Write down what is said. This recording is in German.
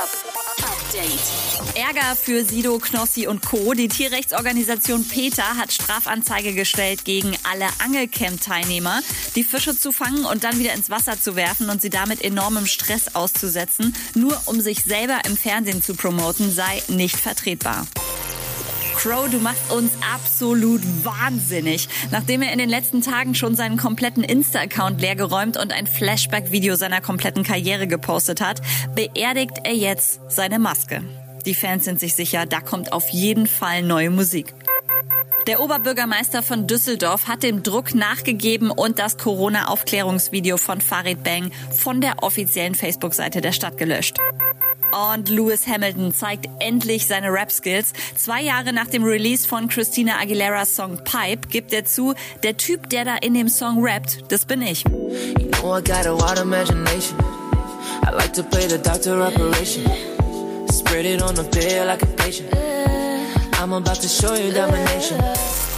Update. Ärger für Sido, Knossi und Co. Die Tierrechtsorganisation PETA hat Strafanzeige gestellt gegen alle Angelcamp-Teilnehmer. Die Fische zu fangen und dann wieder ins Wasser zu werfen und sie damit enormem Stress auszusetzen, nur um sich selber im Fernsehen zu promoten, sei nicht vertretbar. Crow, du machst uns absolut wahnsinnig. Nachdem er in den letzten Tagen schon seinen kompletten Insta-Account leergeräumt und ein Flashback-Video seiner kompletten Karriere gepostet hat, beerdigt er jetzt seine Maske. Die Fans sind sich sicher, da kommt auf jeden Fall neue Musik. Der Oberbürgermeister von Düsseldorf hat dem Druck nachgegeben und das Corona-Aufklärungsvideo von Farid Bang von der offiziellen Facebook-Seite der Stadt gelöscht. Und Lewis Hamilton zeigt endlich seine Rap-Skills. Zwei Jahre nach dem Release von Christina Aguileras Song Pipe gibt er zu, der Typ, der da in dem Song rappt, das bin ich. I'm about to show you domination.